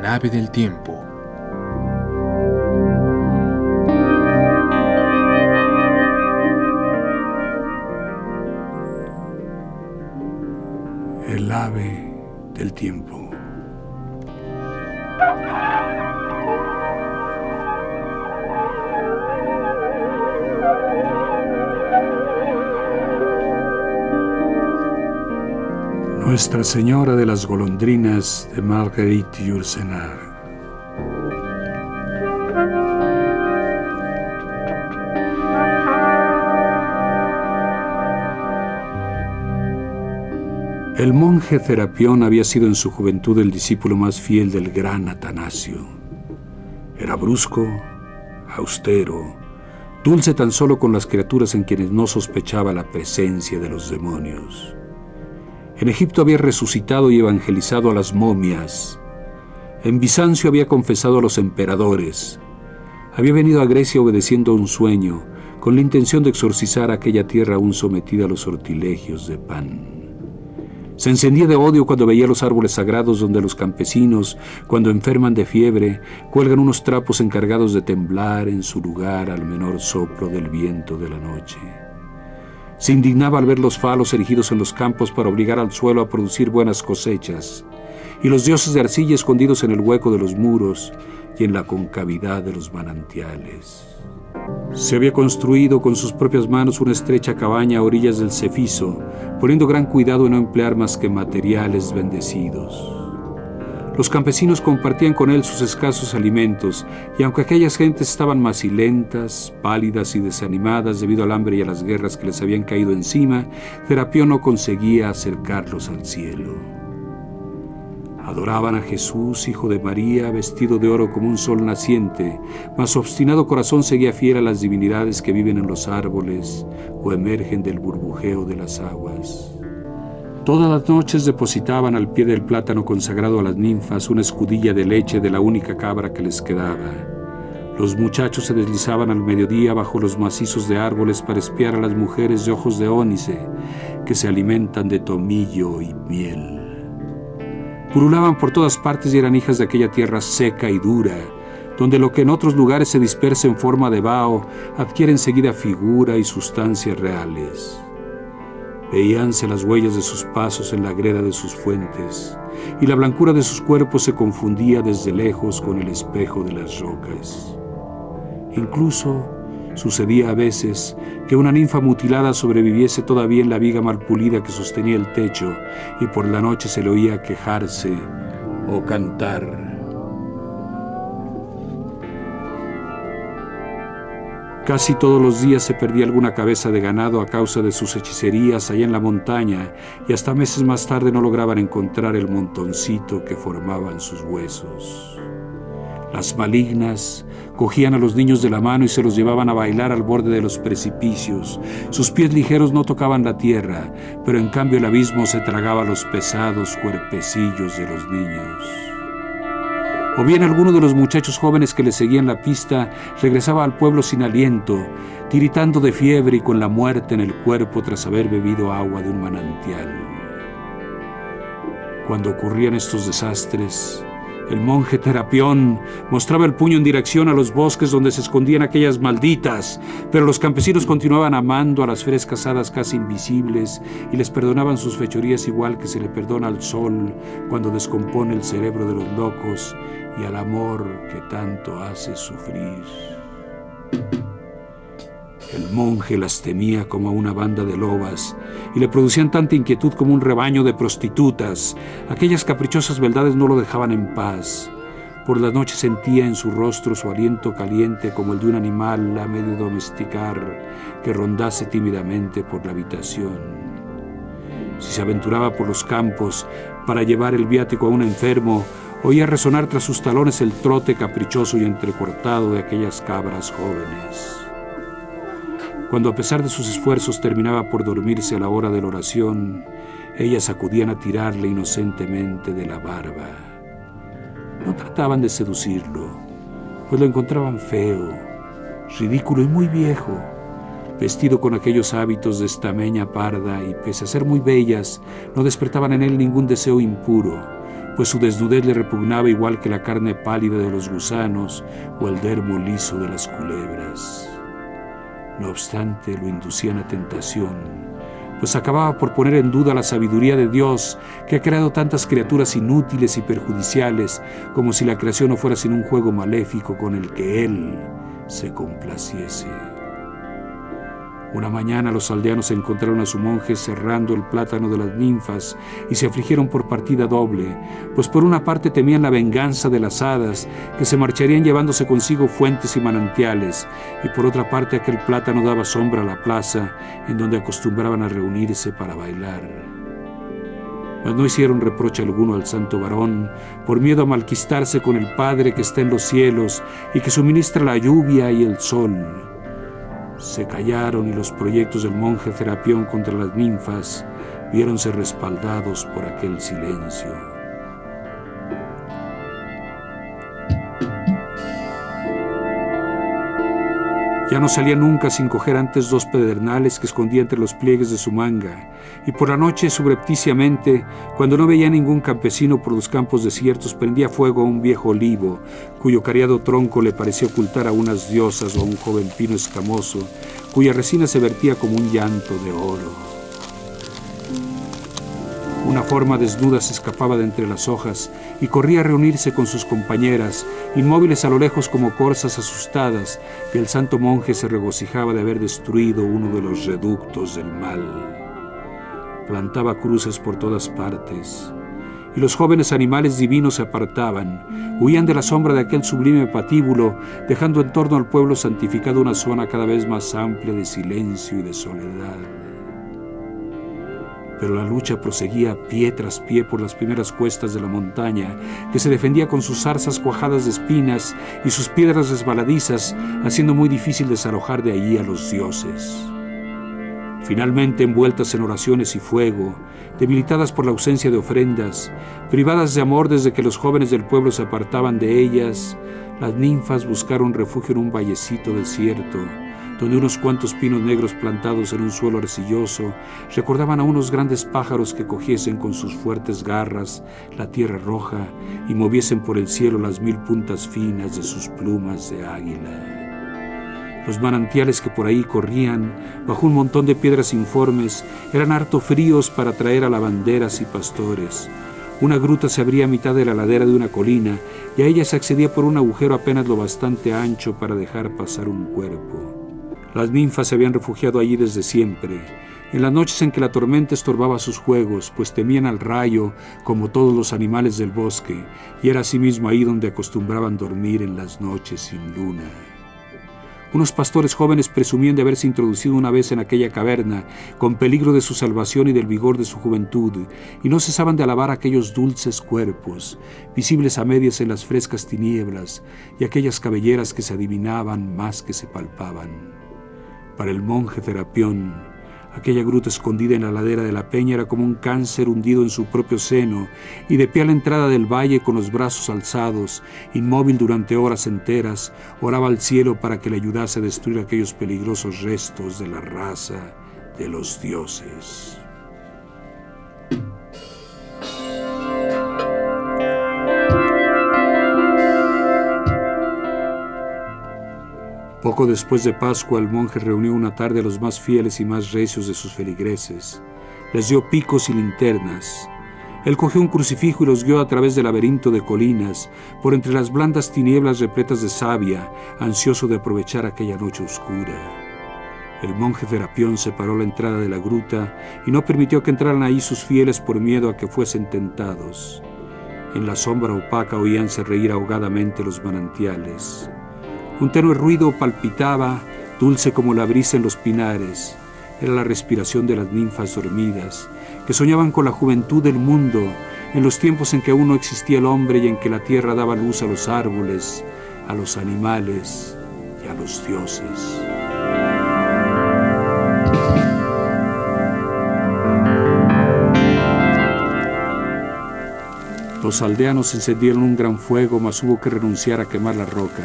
Nave del tiempo. El ave del tiempo. Nuestra Señora de las Golondrinas de Marguerite Yourcenar. El monje Cerapión había sido en su juventud el discípulo más fiel del gran Atanasio. Era brusco, austero, dulce tan solo con las criaturas en quienes no sospechaba la presencia de los demonios. En Egipto había resucitado y evangelizado a las momias. En Bizancio había confesado a los emperadores. Había venido a Grecia obedeciendo a un sueño, con la intención de exorcizar aquella tierra aún sometida a los sortilegios de Pan. Se encendía de odio cuando veía los árboles sagrados donde los campesinos, cuando enferman de fiebre, cuelgan unos trapos encargados de temblar en su lugar al menor soplo del viento de la noche. Se indignaba al ver los falos erigidos en los campos para obligar al suelo a producir buenas cosechas, y los dioses de arcilla escondidos en el hueco de los muros y en la concavidad de los manantiales. Se había construido con sus propias manos una estrecha cabaña a orillas del Cefiso, poniendo gran cuidado en no emplear más que materiales bendecidos. Los campesinos compartían con él sus escasos alimentos, y aunque aquellas gentes estaban macilentas, pálidas y desanimadas debido al hambre y a las guerras que les habían caído encima, Terapio no conseguía acercarlos al cielo. Adoraban a Jesús, hijo de María, vestido de oro como un sol naciente, mas su obstinado corazón seguía fiel a las divinidades que viven en los árboles o emergen del burbujeo de las aguas. Todas las noches depositaban al pie del plátano consagrado a las ninfas una escudilla de leche de la única cabra que les quedaba. Los muchachos se deslizaban al mediodía bajo los macizos de árboles para espiar a las mujeres de ojos de ónice que se alimentan de tomillo y miel. Purulaban por todas partes y eran hijas de aquella tierra seca y dura, donde lo que en otros lugares se dispersa en forma de vaho adquiere enseguida figura y sustancias reales. Veíanse las huellas de sus pasos en la greda de sus fuentes, y la blancura de sus cuerpos se confundía desde lejos con el espejo de las rocas. Incluso Sucedía a veces que una ninfa mutilada sobreviviese todavía en la viga mal pulida que sostenía el techo y por la noche se le oía quejarse o cantar. Casi todos los días se perdía alguna cabeza de ganado a causa de sus hechicerías allá en la montaña y hasta meses más tarde no lograban encontrar el montoncito que formaban sus huesos. Las malignas cogían a los niños de la mano y se los llevaban a bailar al borde de los precipicios. Sus pies ligeros no tocaban la tierra, pero en cambio el abismo se tragaba los pesados cuerpecillos de los niños. O bien alguno de los muchachos jóvenes que le seguían la pista regresaba al pueblo sin aliento, tiritando de fiebre y con la muerte en el cuerpo tras haber bebido agua de un manantial. Cuando ocurrían estos desastres, el monje Terapión mostraba el puño en dirección a los bosques donde se escondían aquellas malditas, pero los campesinos continuaban amando a las frescas hadas casi invisibles y les perdonaban sus fechorías igual que se le perdona al sol cuando descompone el cerebro de los locos y al amor que tanto hace sufrir. El monje las temía como una banda de lobas y le producían tanta inquietud como un rebaño de prostitutas. Aquellas caprichosas beldades no lo dejaban en paz. Por la noche sentía en su rostro su aliento caliente como el de un animal a medio domesticar que rondase tímidamente por la habitación. Si se aventuraba por los campos para llevar el viático a un enfermo, oía resonar tras sus talones el trote caprichoso y entrecortado de aquellas cabras jóvenes. Cuando a pesar de sus esfuerzos terminaba por dormirse a la hora de la oración, ellas acudían a tirarle inocentemente de la barba. No trataban de seducirlo, pues lo encontraban feo, ridículo y muy viejo, vestido con aquellos hábitos de estameña parda y pese a ser muy bellas, no despertaban en él ningún deseo impuro, pues su desnudez le repugnaba igual que la carne pálida de los gusanos o el dermo liso de las culebras. No obstante, lo inducían a tentación, pues acababa por poner en duda la sabiduría de Dios, que ha creado tantas criaturas inútiles y perjudiciales, como si la creación no fuera sino un juego maléfico con el que Él se complaciese. Una mañana los aldeanos encontraron a su monje cerrando el plátano de las ninfas y se afligieron por partida doble, pues por una parte temían la venganza de las hadas, que se marcharían llevándose consigo fuentes y manantiales, y por otra parte aquel plátano daba sombra a la plaza, en donde acostumbraban a reunirse para bailar. Mas no hicieron reproche alguno al santo varón, por miedo a malquistarse con el Padre que está en los cielos y que suministra la lluvia y el sol se callaron y los proyectos del monje Serapión contra las ninfas viéronse respaldados por aquel silencio. Ya no salía nunca sin coger antes dos pedernales que escondía entre los pliegues de su manga, y por la noche, subrepticiamente, cuando no veía ningún campesino por los campos desiertos, prendía fuego a un viejo olivo, cuyo cariado tronco le parecía ocultar a unas diosas o a un joven pino escamoso, cuya resina se vertía como un llanto de oro. Una forma desnuda se escapaba de entre las hojas y corría a reunirse con sus compañeras, inmóviles a lo lejos como corzas asustadas, que el santo monje se regocijaba de haber destruido uno de los reductos del mal. Plantaba cruces por todas partes, y los jóvenes animales divinos se apartaban, huían de la sombra de aquel sublime patíbulo, dejando en torno al pueblo santificado una zona cada vez más amplia de silencio y de soledad pero la lucha proseguía pie tras pie por las primeras cuestas de la montaña, que se defendía con sus zarzas cuajadas de espinas y sus piedras resbaladizas, haciendo muy difícil desalojar de allí a los dioses. Finalmente, envueltas en oraciones y fuego, debilitadas por la ausencia de ofrendas, privadas de amor desde que los jóvenes del pueblo se apartaban de ellas, las ninfas buscaron refugio en un vallecito desierto, donde unos cuantos pinos negros plantados en un suelo arcilloso recordaban a unos grandes pájaros que cogiesen con sus fuertes garras la tierra roja y moviesen por el cielo las mil puntas finas de sus plumas de águila. Los manantiales que por ahí corrían, bajo un montón de piedras informes, eran harto fríos para traer a lavanderas y pastores. Una gruta se abría a mitad de la ladera de una colina y a ella se accedía por un agujero apenas lo bastante ancho para dejar pasar un cuerpo. Las ninfas se habían refugiado allí desde siempre, en las noches en que la tormenta estorbaba sus juegos, pues temían al rayo como todos los animales del bosque, y era asimismo ahí donde acostumbraban dormir en las noches sin luna. Unos pastores jóvenes presumían de haberse introducido una vez en aquella caverna, con peligro de su salvación y del vigor de su juventud, y no cesaban de alabar aquellos dulces cuerpos, visibles a medias en las frescas tinieblas, y aquellas cabelleras que se adivinaban más que se palpaban. Para el monje Terapión, aquella gruta escondida en la ladera de la peña era como un cáncer hundido en su propio seno, y de pie a la entrada del valle con los brazos alzados, inmóvil durante horas enteras, oraba al cielo para que le ayudase a destruir aquellos peligrosos restos de la raza de los dioses. Poco después de Pascua, el monje reunió una tarde a los más fieles y más recios de sus feligreses. Les dio picos y linternas. Él cogió un crucifijo y los guió a través del laberinto de colinas, por entre las blandas tinieblas repletas de savia, ansioso de aprovechar aquella noche oscura. El monje Ferapión separó la entrada de la gruta y no permitió que entraran ahí sus fieles por miedo a que fuesen tentados. En la sombra opaca oíanse reír ahogadamente los manantiales. Un tenue ruido palpitaba, dulce como la brisa en los pinares. Era la respiración de las ninfas dormidas, que soñaban con la juventud del mundo, en los tiempos en que aún no existía el hombre y en que la tierra daba luz a los árboles, a los animales y a los dioses. Los aldeanos encendieron un gran fuego, mas hubo que renunciar a quemar la roca.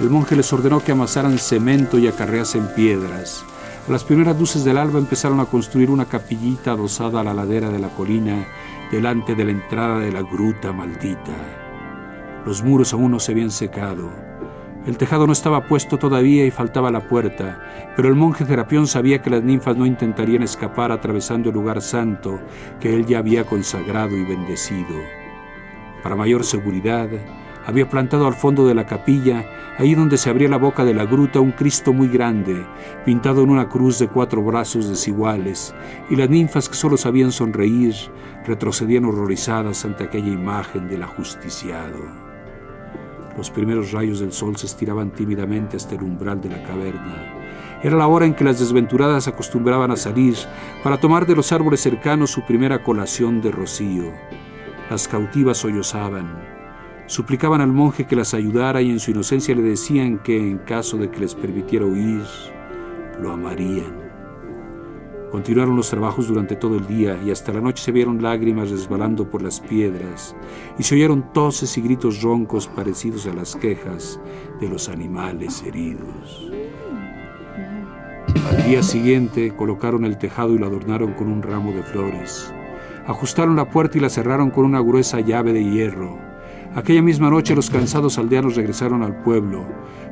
El monje les ordenó que amasaran cemento y acarreasen piedras. A las primeras luces del alba empezaron a construir una capillita adosada a la ladera de la colina, delante de la entrada de la gruta maldita. Los muros aún no se habían secado. El tejado no estaba puesto todavía y faltaba la puerta, pero el monje Serapión sabía que las ninfas no intentarían escapar atravesando el lugar santo que él ya había consagrado y bendecido. Para mayor seguridad, había plantado al fondo de la capilla, ahí donde se abría la boca de la gruta, un Cristo muy grande, pintado en una cruz de cuatro brazos desiguales, y las ninfas que solo sabían sonreír retrocedían horrorizadas ante aquella imagen del ajusticiado. Los primeros rayos del sol se estiraban tímidamente hasta el umbral de la caverna. Era la hora en que las desventuradas acostumbraban a salir para tomar de los árboles cercanos su primera colación de rocío. Las cautivas sollozaban. Suplicaban al monje que las ayudara y en su inocencia le decían que en caso de que les permitiera huir, lo amarían. Continuaron los trabajos durante todo el día y hasta la noche se vieron lágrimas resbalando por las piedras y se oyeron toses y gritos roncos parecidos a las quejas de los animales heridos. Al día siguiente colocaron el tejado y lo adornaron con un ramo de flores. Ajustaron la puerta y la cerraron con una gruesa llave de hierro. Aquella misma noche los cansados aldeanos regresaron al pueblo,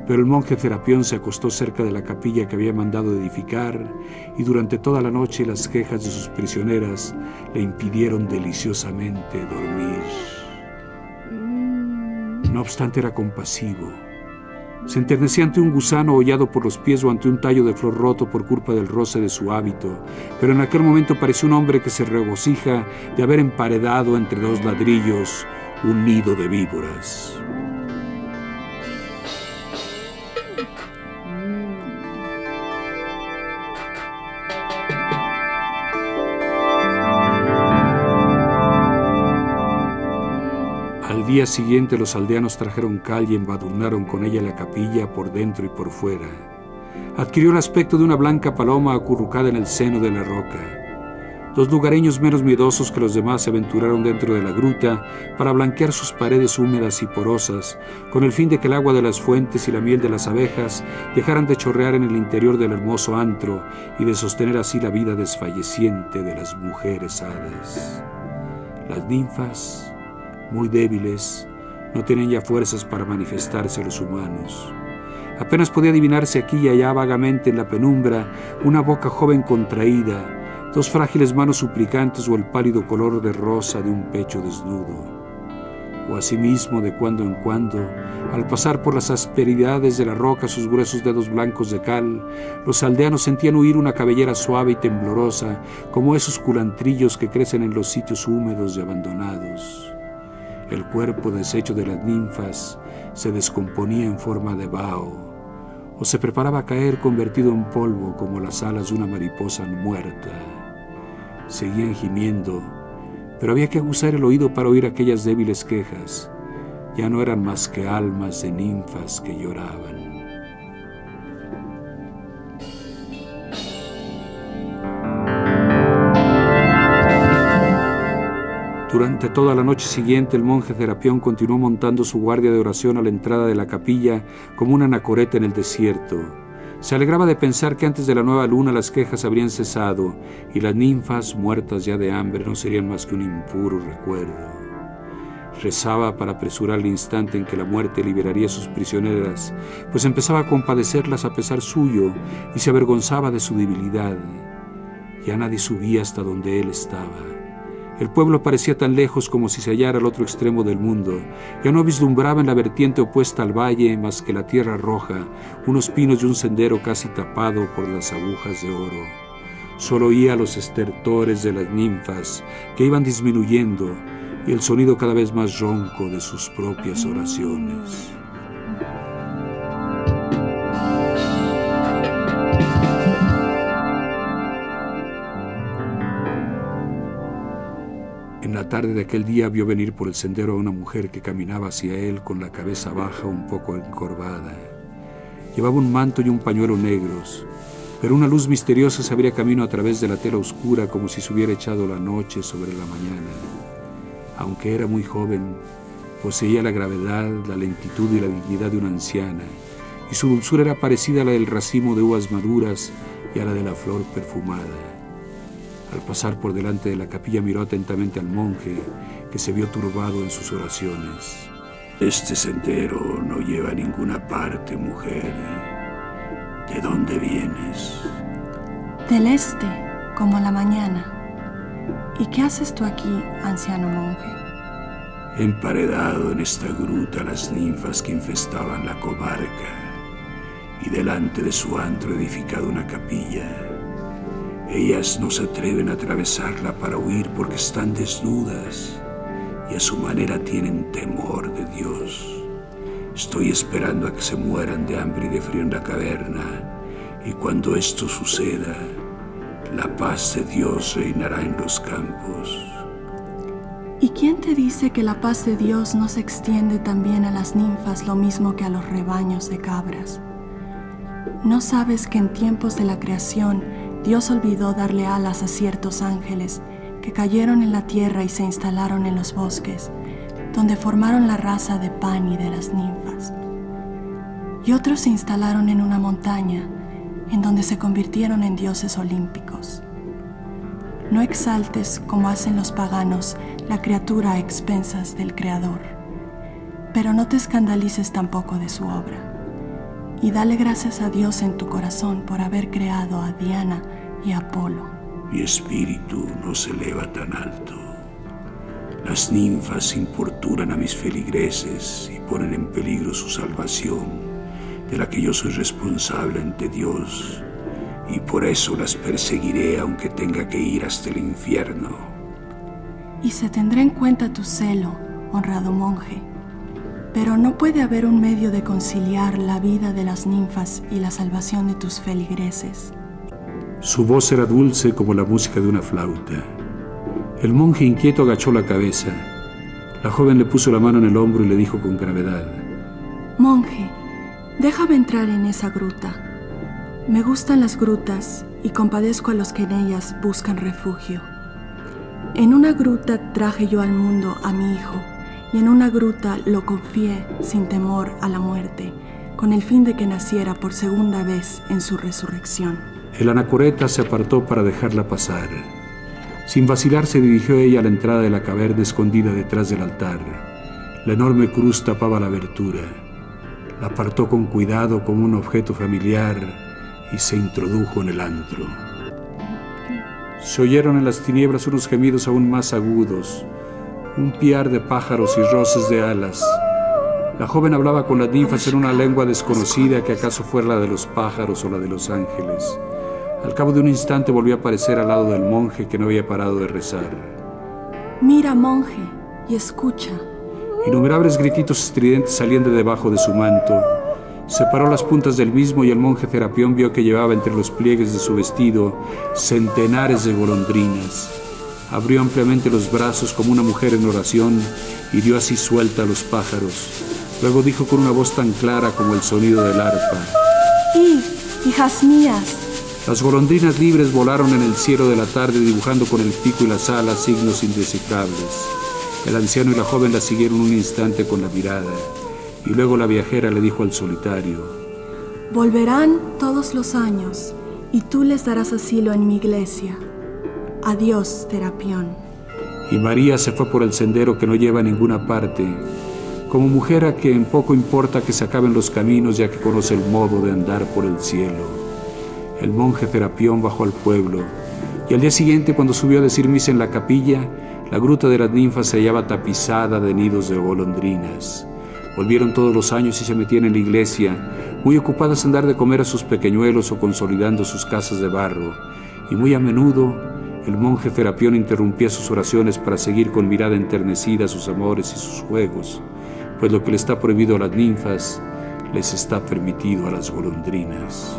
pero el monje Serapión se acostó cerca de la capilla que había mandado edificar y durante toda la noche las quejas de sus prisioneras le impidieron deliciosamente dormir. No obstante era compasivo se enternecía ante un gusano hollado por los pies o ante un tallo de flor roto por culpa del roce de su hábito, pero en aquel momento pareció un hombre que se regocija de haber emparedado entre dos ladrillos un nido de víboras. día siguiente los aldeanos trajeron cal y embadurnaron con ella la capilla por dentro y por fuera. Adquirió el aspecto de una blanca paloma acurrucada en el seno de la roca. Los lugareños menos miedosos que los demás se aventuraron dentro de la gruta para blanquear sus paredes húmedas y porosas, con el fin de que el agua de las fuentes y la miel de las abejas dejaran de chorrear en el interior del hermoso antro y de sostener así la vida desfalleciente de las mujeres hadas. Las ninfas muy débiles, no tenían ya fuerzas para manifestarse los humanos. Apenas podía adivinarse aquí y allá vagamente en la penumbra una boca joven contraída, dos frágiles manos suplicantes o el pálido color de rosa de un pecho desnudo. O asimismo, de cuando en cuando, al pasar por las asperidades de la roca sus gruesos dedos blancos de cal, los aldeanos sentían huir una cabellera suave y temblorosa, como esos culantrillos que crecen en los sitios húmedos y abandonados. El cuerpo deshecho de las ninfas se descomponía en forma de vaho o se preparaba a caer convertido en polvo como las alas de una mariposa muerta. Seguían gimiendo, pero había que aguzar el oído para oír aquellas débiles quejas. Ya no eran más que almas de ninfas que lloraban. Durante toda la noche siguiente el monje Serapión continuó montando su guardia de oración a la entrada de la capilla como una anacoreta en el desierto. Se alegraba de pensar que antes de la nueva luna las quejas habrían cesado y las ninfas, muertas ya de hambre, no serían más que un impuro recuerdo. Rezaba para apresurar el instante en que la muerte liberaría a sus prisioneras, pues empezaba a compadecerlas a pesar suyo y se avergonzaba de su debilidad. Ya nadie subía hasta donde él estaba. El pueblo parecía tan lejos como si se hallara al otro extremo del mundo. Ya no vislumbraba en la vertiente opuesta al valle más que la tierra roja, unos pinos y un sendero casi tapado por las agujas de oro. Solo oía los estertores de las ninfas que iban disminuyendo y el sonido cada vez más ronco de sus propias oraciones. La tarde de aquel día vio venir por el sendero a una mujer que caminaba hacia él con la cabeza baja un poco encorvada. Llevaba un manto y un pañuelo negros, pero una luz misteriosa se abría camino a través de la tela oscura como si se hubiera echado la noche sobre la mañana. Aunque era muy joven, poseía la gravedad, la lentitud y la dignidad de una anciana, y su dulzura era parecida a la del racimo de uvas maduras y a la de la flor perfumada. Al pasar por delante de la capilla miró atentamente al monje, que se vio turbado en sus oraciones. Este sendero no lleva a ninguna parte, mujer. ¿De dónde vienes? Del este, como la mañana. ¿Y qué haces tú aquí, anciano monje? Emparedado en esta gruta las ninfas que infestaban la comarca, y delante de su antro edificado una capilla. Ellas no se atreven a atravesarla para huir porque están desnudas y a su manera tienen temor de Dios. Estoy esperando a que se mueran de hambre y de frío en la caverna, y cuando esto suceda, la paz de Dios reinará en los campos. ¿Y quién te dice que la paz de Dios no se extiende también a las ninfas lo mismo que a los rebaños de cabras? ¿No sabes que en tiempos de la creación Dios olvidó darle alas a ciertos ángeles que cayeron en la tierra y se instalaron en los bosques? donde formaron la raza de Pan y de las ninfas. Y otros se instalaron en una montaña, en donde se convirtieron en dioses olímpicos. No exaltes, como hacen los paganos, la criatura a expensas del Creador, pero no te escandalices tampoco de su obra. Y dale gracias a Dios en tu corazón por haber creado a Diana y Apolo. Mi espíritu no se eleva tan alto las ninfas importunan a mis feligreses y ponen en peligro su salvación, de la que yo soy responsable ante Dios, y por eso las perseguiré aunque tenga que ir hasta el infierno. Y se tendrá en cuenta tu celo, honrado monje, pero no puede haber un medio de conciliar la vida de las ninfas y la salvación de tus feligreses. Su voz era dulce como la música de una flauta el monje inquieto agachó la cabeza. La joven le puso la mano en el hombro y le dijo con gravedad, Monje, déjame entrar en esa gruta. Me gustan las grutas y compadezco a los que en ellas buscan refugio. En una gruta traje yo al mundo a mi hijo y en una gruta lo confié sin temor a la muerte, con el fin de que naciera por segunda vez en su resurrección. El anacoreta se apartó para dejarla pasar. Sin vacilar se dirigió ella a la entrada de la caverna escondida detrás del altar. La enorme cruz tapaba la abertura. La apartó con cuidado como un objeto familiar y se introdujo en el antro. Se oyeron en las tinieblas unos gemidos aún más agudos, un piar de pájaros y roces de alas. La joven hablaba con las ninfas en una lengua desconocida que acaso fuera la de los pájaros o la de los ángeles. Al cabo de un instante volvió a aparecer al lado del monje que no había parado de rezar. Mira, monje, y escucha. Innumerables grititos estridentes salían de debajo de su manto. Separó las puntas del mismo y el monje Serapión vio que llevaba entre los pliegues de su vestido centenares de golondrinas. Abrió ampliamente los brazos como una mujer en oración y dio así suelta a los pájaros. Luego dijo con una voz tan clara como el sonido del arpa. ¡Y, hijas mías! Las golondrinas libres volaron en el cielo de la tarde dibujando con el pico y las alas signos indescifrables. El anciano y la joven la siguieron un instante con la mirada y luego la viajera le dijo al solitario, Volverán todos los años y tú les darás asilo en mi iglesia. Adiós, Terapión. Y María se fue por el sendero que no lleva a ninguna parte, como mujer a quien poco importa que se acaben los caminos ya que conoce el modo de andar por el cielo el monje Terapión bajó al pueblo, y al día siguiente, cuando subió a decir misa en la capilla, la gruta de las ninfas se hallaba tapizada de nidos de golondrinas. Volvieron todos los años y se metían en la iglesia, muy ocupadas en dar de comer a sus pequeñuelos o consolidando sus casas de barro, y muy a menudo El monje Terapión interrumpía sus oraciones para seguir con mirada enternecida sus amores y sus juegos, pues lo que le está prohibido a las ninfas les está permitido a las golondrinas.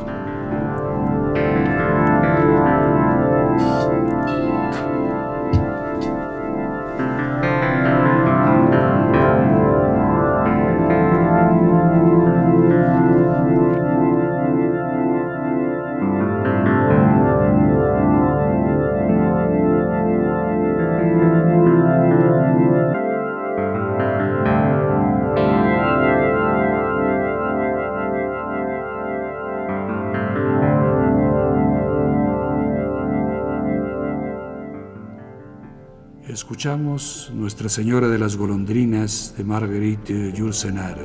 Escuchamos Nuestra Señora de las Golondrinas de Marguerite Yourcenar,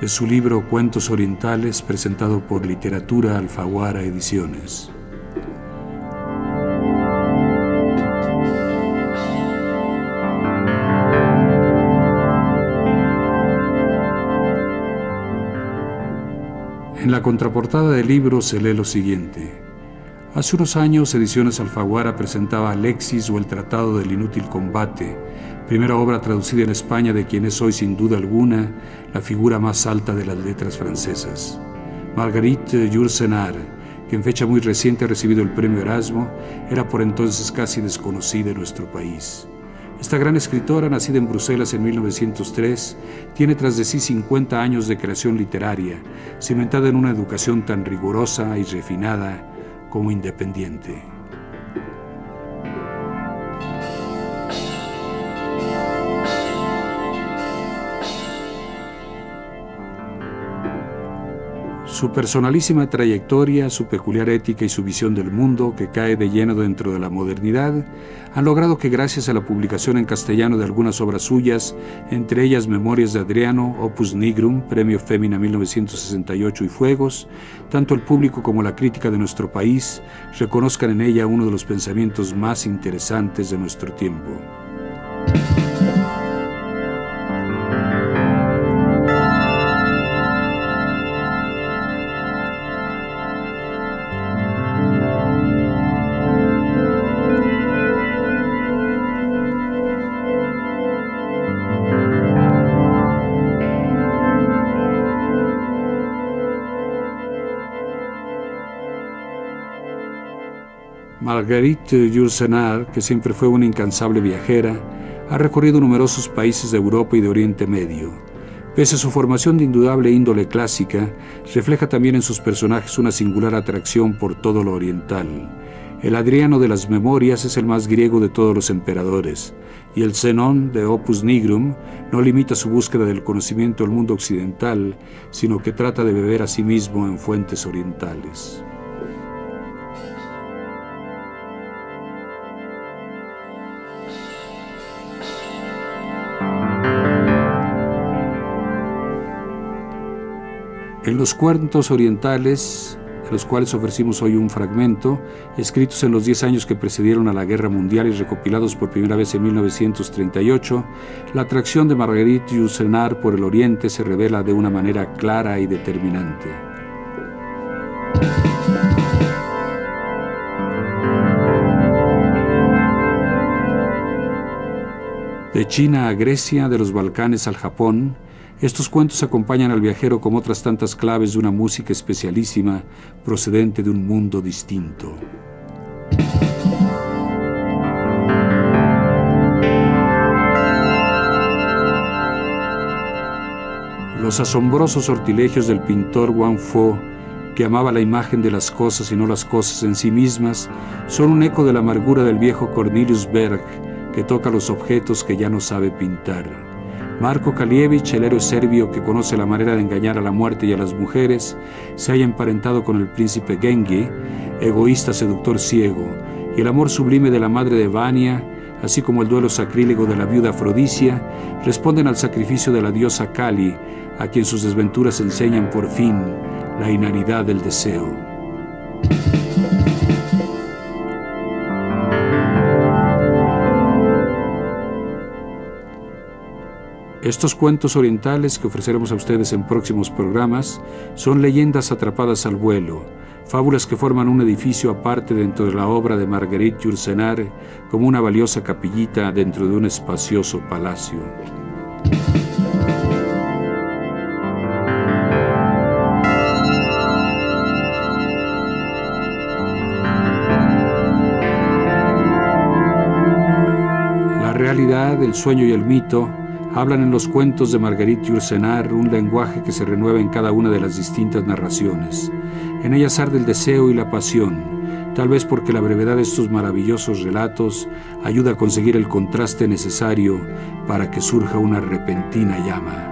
de su libro Cuentos Orientales presentado por Literatura Alfaguara Ediciones. En la contraportada del libro se lee lo siguiente. Hace unos años, Ediciones Alfaguara presentaba Alexis o El Tratado del Inútil Combate, primera obra traducida en España de quien es hoy sin duda alguna la figura más alta de las letras francesas. Marguerite Yourcenar, que en fecha muy reciente ha recibido el premio Erasmo, era por entonces casi desconocida en nuestro país. Esta gran escritora, nacida en Bruselas en 1903, tiene tras de sí 50 años de creación literaria, cimentada en una educación tan rigurosa y refinada como independiente. Su personalísima trayectoria, su peculiar ética y su visión del mundo, que cae de lleno dentro de la modernidad, han logrado que gracias a la publicación en castellano de algunas obras suyas, entre ellas Memorias de Adriano, Opus Nigrum, Premio Femina 1968 y Fuegos, tanto el público como la crítica de nuestro país reconozcan en ella uno de los pensamientos más interesantes de nuestro tiempo. Marguerite Yourcenar, que siempre fue una incansable viajera, ha recorrido numerosos países de Europa y de Oriente Medio. Pese a su formación de indudable índole clásica, refleja también en sus personajes una singular atracción por todo lo oriental. El Adriano de las Memorias es el más griego de todos los emperadores, y el Zenón de Opus Nigrum no limita su búsqueda del conocimiento al mundo occidental, sino que trata de beber a sí mismo en fuentes orientales. En los cuentos orientales, de los cuales ofrecimos hoy un fragmento, escritos en los 10 años que precedieron a la Guerra Mundial y recopilados por primera vez en 1938, la atracción de Marguerite Yourcenar por el Oriente se revela de una manera clara y determinante. De China a Grecia, de los Balcanes al Japón, estos cuentos acompañan al viajero como otras tantas claves de una música especialísima procedente de un mundo distinto. Los asombrosos sortilegios del pintor Wang Fo, que amaba la imagen de las cosas y no las cosas en sí mismas, son un eco de la amargura del viejo Cornelius Berg, que toca los objetos que ya no sabe pintar. Marco Kalievich, el héroe serbio que conoce la manera de engañar a la muerte y a las mujeres, se haya emparentado con el príncipe Gengi, egoísta seductor ciego, y el amor sublime de la madre de Vania, así como el duelo sacrílego de la viuda Afrodisia, responden al sacrificio de la diosa Kali, a quien sus desventuras enseñan por fin la inaridad del deseo. Estos cuentos orientales que ofreceremos a ustedes en próximos programas son leyendas atrapadas al vuelo, fábulas que forman un edificio aparte dentro de la obra de Marguerite Yourcenar como una valiosa capillita dentro de un espacioso palacio. La realidad, el sueño y el mito hablan en los cuentos de Marguerite Yourcenar un lenguaje que se renueva en cada una de las distintas narraciones. En ellas arde el deseo y la pasión, tal vez porque la brevedad de estos maravillosos relatos ayuda a conseguir el contraste necesario para que surja una repentina llama.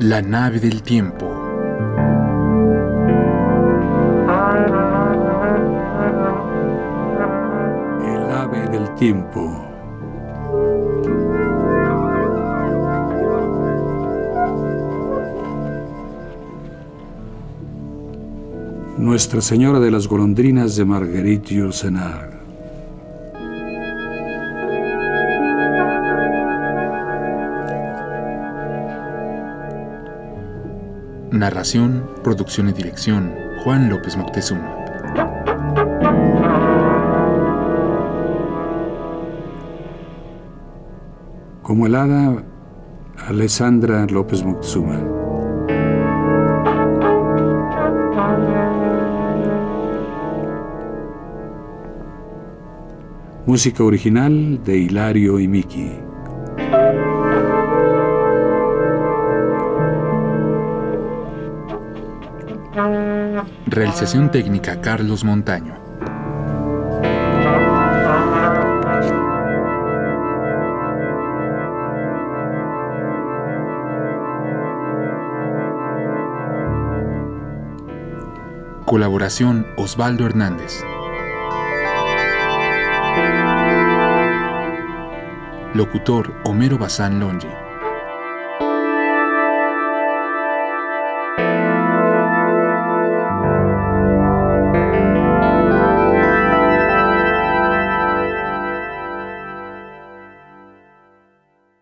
La nave del tiempo. El ave del tiempo. Nuestra Señora de las Golondrinas de Marguerite Yourcenar. Narración, producción y dirección, Juan López Moctezuma. Como el Alessandra López Moctezuma. Música original de Hilario y Miki. Realización técnica Carlos Montaño. Colaboración Osvaldo Hernández. Locutor Homero Bazán Longi.